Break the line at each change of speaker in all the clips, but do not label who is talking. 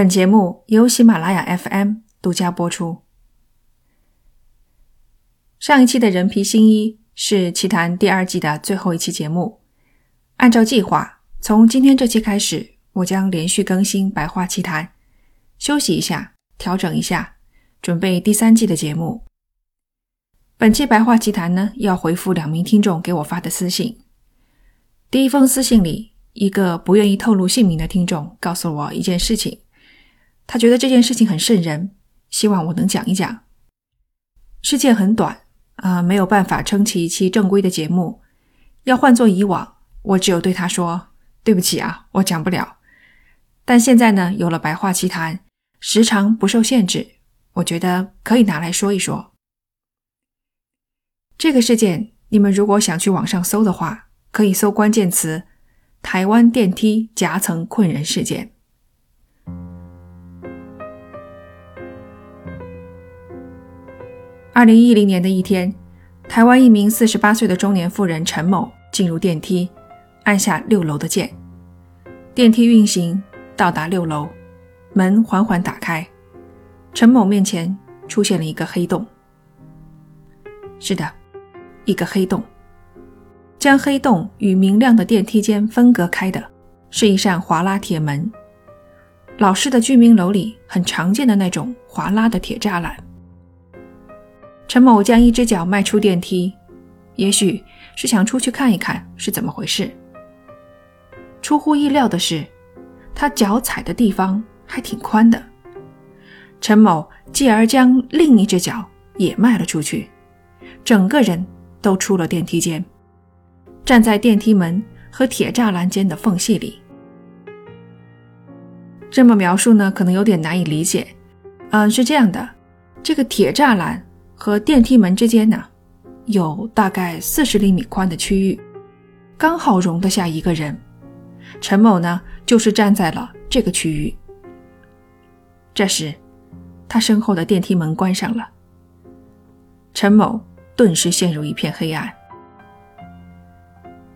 本节目由喜马拉雅 FM 独家播出。上一期的人皮新一是《奇谈》第二季的最后一期节目。按照计划，从今天这期开始，我将连续更新《白话奇谈》，休息一下，调整一下，准备第三季的节目。本期《白话奇谈》呢，要回复两名听众给我发的私信。第一封私信里，一个不愿意透露姓名的听众告诉我一件事情，他觉得这件事情很瘆人，希望我能讲一讲。事件很短。啊，没有办法撑起一期正规的节目。要换做以往，我只有对他说：“对不起啊，我讲不了。”但现在呢，有了白话奇谈，时长不受限制，我觉得可以拿来说一说。这个事件，你们如果想去网上搜的话，可以搜关键词“台湾电梯夹层困人事件”。二零一零年的一天，台湾一名四十八岁的中年妇人陈某进入电梯，按下六楼的键，电梯运行到达六楼，门缓缓打开，陈某面前出现了一个黑洞。是的，一个黑洞，将黑洞与明亮的电梯间分隔开的是一扇滑拉铁门，老式的居民楼里很常见的那种滑拉的铁栅栏。陈某将一只脚迈出电梯，也许是想出去看一看是怎么回事。出乎意料的是，他脚踩的地方还挺宽的。陈某继而将另一只脚也迈了出去，整个人都出了电梯间，站在电梯门和铁栅栏间的缝隙里。这么描述呢，可能有点难以理解。嗯，是这样的，这个铁栅栏。和电梯门之间呢，有大概四十厘米宽的区域，刚好容得下一个人。陈某呢，就是站在了这个区域。这时，他身后的电梯门关上了，陈某顿时陷入一片黑暗。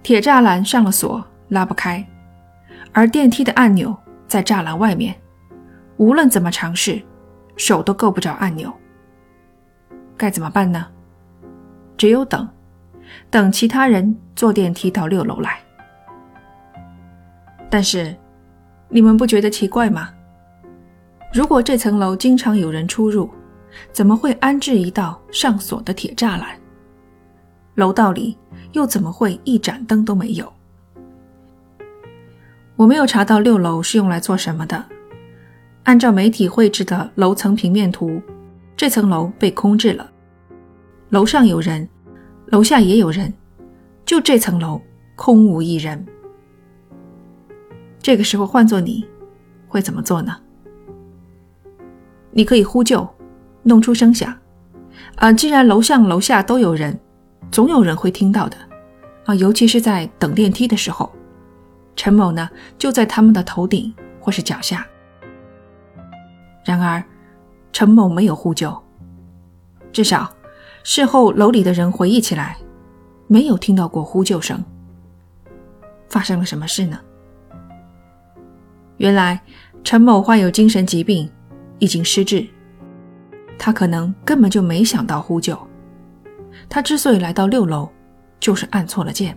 铁栅栏上了锁，拉不开，而电梯的按钮在栅栏外面，无论怎么尝试，手都够不着按钮。该怎么办呢？只有等，等其他人坐电梯到六楼来。但是，你们不觉得奇怪吗？如果这层楼经常有人出入，怎么会安置一道上锁的铁栅栏？楼道里又怎么会一盏灯都没有？我没有查到六楼是用来做什么的。按照媒体绘制的楼层平面图。这层楼被空置了，楼上有人，楼下也有人，就这层楼空无一人。这个时候换做你，会怎么做呢？你可以呼救，弄出声响。啊，既然楼上楼下都有人，总有人会听到的。啊，尤其是在等电梯的时候，陈某呢就在他们的头顶或是脚下。然而。陈某没有呼救，至少事后楼里的人回忆起来，没有听到过呼救声。发生了什么事呢？原来陈某患有精神疾病，已经失智。他可能根本就没想到呼救。他之所以来到六楼，就是按错了键。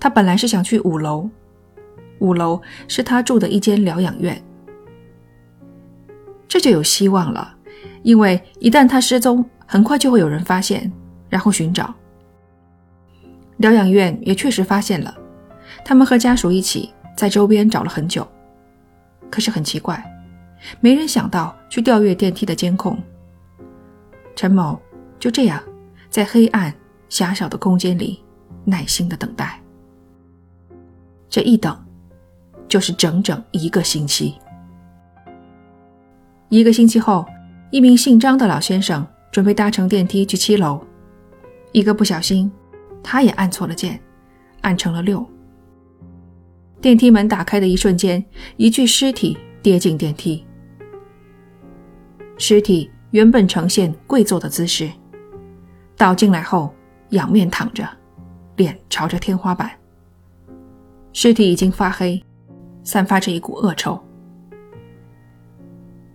他本来是想去五楼，五楼是他住的一间疗养院。这就有希望了，因为一旦他失踪，很快就会有人发现，然后寻找。疗养院也确实发现了，他们和家属一起在周边找了很久，可是很奇怪，没人想到去调阅电梯的监控。陈某就这样在黑暗狭小的空间里耐心的等待，这一等就是整整一个星期。一个星期后，一名姓张的老先生准备搭乘电梯去七楼，一个不小心，他也按错了键，按成了六。电梯门打开的一瞬间，一具尸体跌进电梯。尸体原本呈现跪坐的姿势，倒进来后仰面躺着，脸朝着天花板。尸体已经发黑，散发着一股恶臭。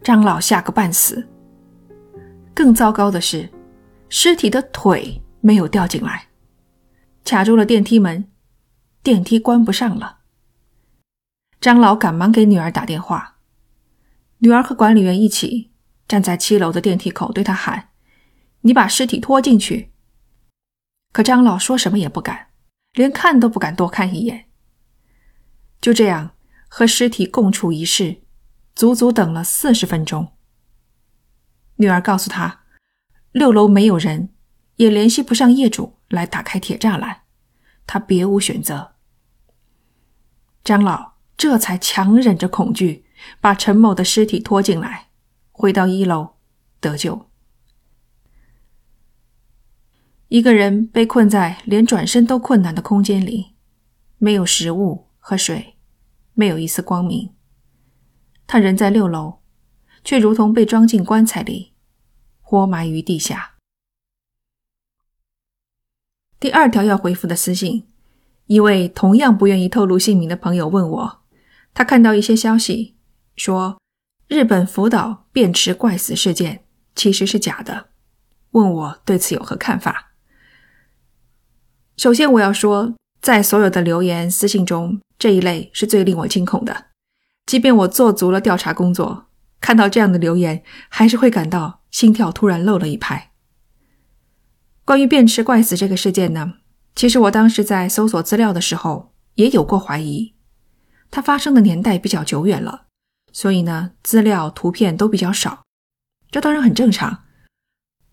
张老吓个半死。更糟糕的是，尸体的腿没有掉进来，卡住了电梯门，电梯关不上了。张老赶忙给女儿打电话，女儿和管理员一起站在七楼的电梯口，对他喊：“你把尸体拖进去。”可张老说什么也不敢，连看都不敢多看一眼。就这样和尸体共处一室，足足等了四十分钟。女儿告诉他，六楼没有人，也联系不上业主来打开铁栅栏，他别无选择。张老这才强忍着恐惧，把陈某的尸体拖进来，回到一楼得救。一个人被困在连转身都困难的空间里，没有食物和水，没有一丝光明。他人在六楼，却如同被装进棺材里，活埋于地下。第二条要回复的私信，一位同样不愿意透露姓名的朋友问我，他看到一些消息说日本福岛便池怪死事件其实是假的，问我对此有何看法。首先，我要说，在所有的留言私信中，这一类是最令我惊恐的。即便我做足了调查工作，看到这样的留言，还是会感到心跳突然漏了一拍。关于便池怪死这个事件呢，其实我当时在搜索资料的时候也有过怀疑。它发生的年代比较久远了，所以呢，资料图片都比较少，这当然很正常。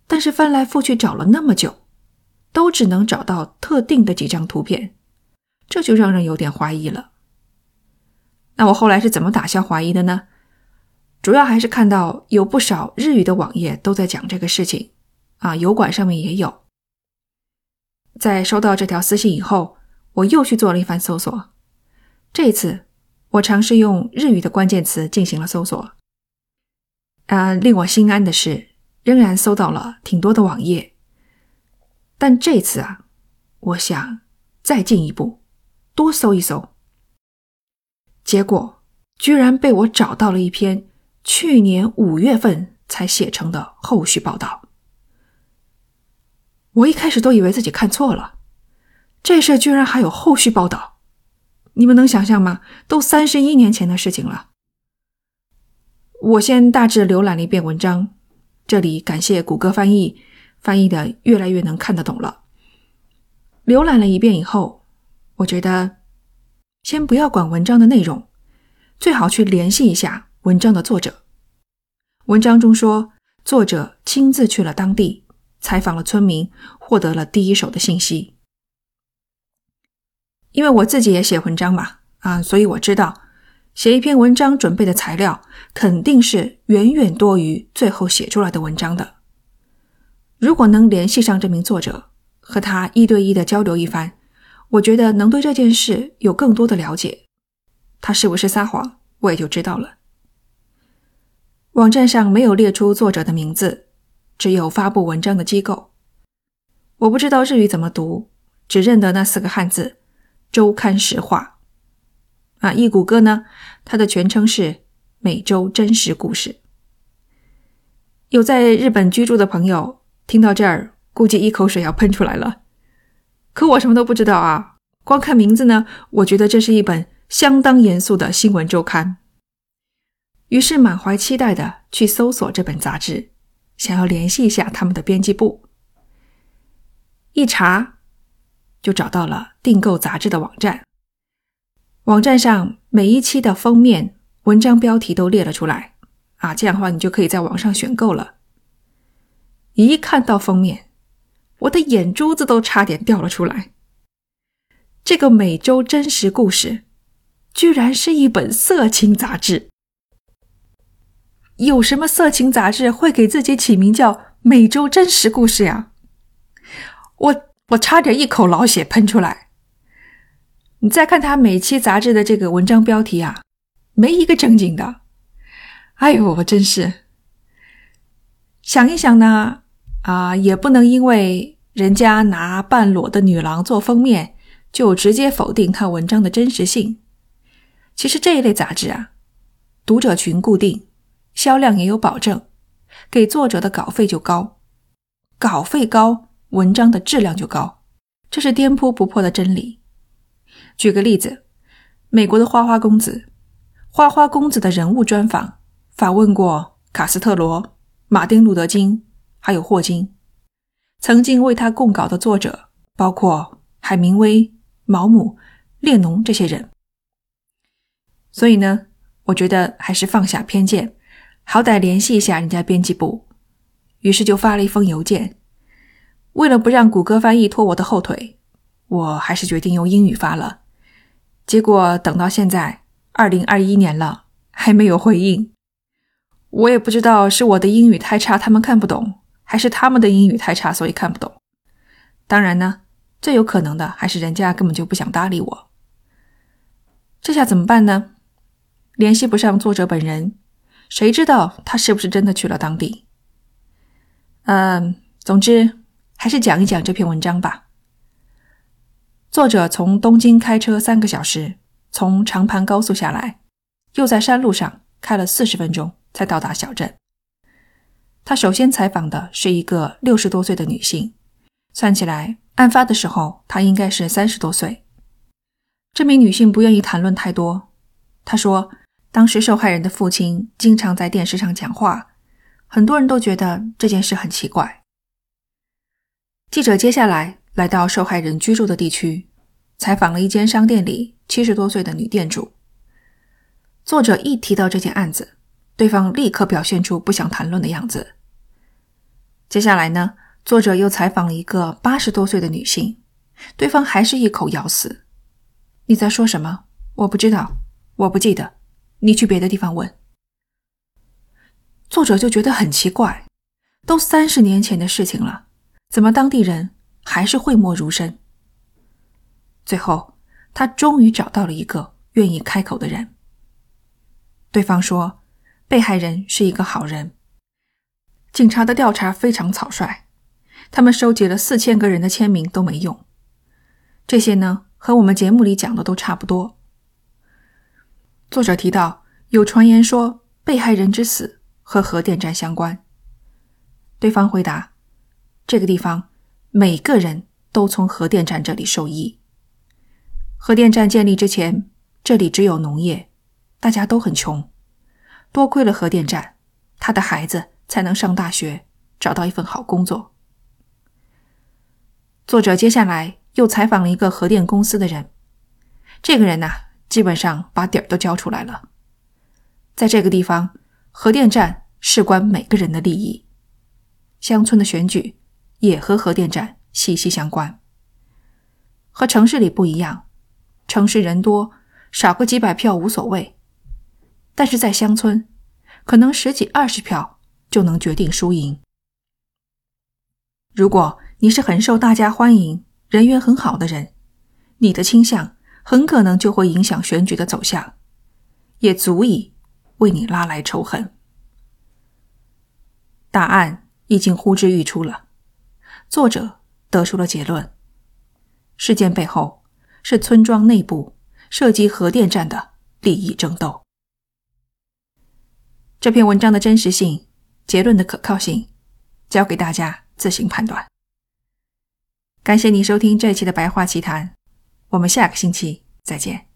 但是翻来覆去找了那么久。都只能找到特定的几张图片，这就让人有点怀疑了。那我后来是怎么打消怀疑的呢？主要还是看到有不少日语的网页都在讲这个事情，啊，油管上面也有。在收到这条私信以后，我又去做了一番搜索。这次我尝试用日语的关键词进行了搜索，啊，令我心安的是，仍然搜到了挺多的网页。但这次啊，我想再进一步，多搜一搜。结果居然被我找到了一篇去年五月份才写成的后续报道。我一开始都以为自己看错了，这事居然还有后续报道，你们能想象吗？都三十一年前的事情了。我先大致浏览了一遍文章，这里感谢谷歌翻译。翻译的越来越能看得懂了。浏览了一遍以后，我觉得先不要管文章的内容，最好去联系一下文章的作者。文章中说，作者亲自去了当地，采访了村民，获得了第一手的信息。因为我自己也写文章嘛，啊，所以我知道写一篇文章准备的材料肯定是远远多于最后写出来的文章的。如果能联系上这名作者，和他一对一的交流一番，我觉得能对这件事有更多的了解。他是不是撒谎，我也就知道了。网站上没有列出作者的名字，只有发布文章的机构。我不知道日语怎么读，只认得那四个汉字“周刊实话”。啊，一谷歌呢，它的全称是“每周真实故事”。有在日本居住的朋友。听到这儿，估计一口水要喷出来了。可我什么都不知道啊！光看名字呢，我觉得这是一本相当严肃的新闻周刊。于是满怀期待的去搜索这本杂志，想要联系一下他们的编辑部。一查，就找到了订购杂志的网站。网站上每一期的封面、文章标题都列了出来啊，这样的话你就可以在网上选购了。一看到封面，我的眼珠子都差点掉了出来。这个美洲真实故事，居然是一本色情杂志。有什么色情杂志会给自己起名叫“美洲真实故事”呀？我我差点一口老血喷出来。你再看他每期杂志的这个文章标题啊，没一个正经的。哎呦，我真是想一想呢。啊，也不能因为人家拿半裸的女郎做封面，就直接否定他文章的真实性。其实这一类杂志啊，读者群固定，销量也有保证，给作者的稿费就高，稿费高，文章的质量就高，这是颠扑不破的真理。举个例子，美国的花花公子，花花公子的人物专访访问过卡斯特罗、马丁·路德·金，还有霍金。曾经为他供稿的作者包括海明威、毛姆、列侬这些人。所以呢，我觉得还是放下偏见，好歹联系一下人家编辑部。于是就发了一封邮件。为了不让谷歌翻译拖我的后腿，我还是决定用英语发了。结果等到现在，二零二一年了，还没有回应。我也不知道是我的英语太差，他们看不懂，还是他们的英语太差，所以看不懂。当然呢，最有可能的还是人家根本就不想搭理我。这下怎么办呢？联系不上作者本人，谁知道他是不是真的去了当地？嗯，总之还是讲一讲这篇文章吧。作者从东京开车三个小时，从长盘高速下来，又在山路上开了四十分钟才到达小镇。他首先采访的是一个六十多岁的女性，算起来，案发的时候她应该是三十多岁。这名女性不愿意谈论太多，她说，当时受害人的父亲经常在电视上讲话，很多人都觉得这件事很奇怪。记者接下来。来到受害人居住的地区，采访了一间商店里七十多岁的女店主。作者一提到这件案子，对方立刻表现出不想谈论的样子。接下来呢，作者又采访了一个八十多岁的女性，对方还是一口咬死：“你在说什么？我不知道，我不记得，你去别的地方问。”作者就觉得很奇怪，都三十年前的事情了，怎么当地人？还是讳莫如深。最后，他终于找到了一个愿意开口的人。对方说，被害人是一个好人。警察的调查非常草率，他们收集了四千个人的签名都没用。这些呢，和我们节目里讲的都差不多。作者提到，有传言说被害人之死和核电站相关。对方回答，这个地方。每个人都从核电站这里受益。核电站建立之前，这里只有农业，大家都很穷。多亏了核电站，他的孩子才能上大学，找到一份好工作。作者接下来又采访了一个核电公司的人，这个人呐，基本上把底儿都交出来了。在这个地方，核电站事关每个人的利益，乡村的选举。也和核电站息息相关。和城市里不一样，城市人多，少个几百票无所谓；但是在乡村，可能十几二十票就能决定输赢。如果你是很受大家欢迎、人缘很好的人，你的倾向很可能就会影响选举的走向，也足以为你拉来仇恨。答案已经呼之欲出了。作者得出了结论：事件背后是村庄内部涉及核电站的利益争斗。这篇文章的真实性、结论的可靠性，交给大家自行判断。感谢您收听这一期的《白话奇谈》，我们下个星期再见。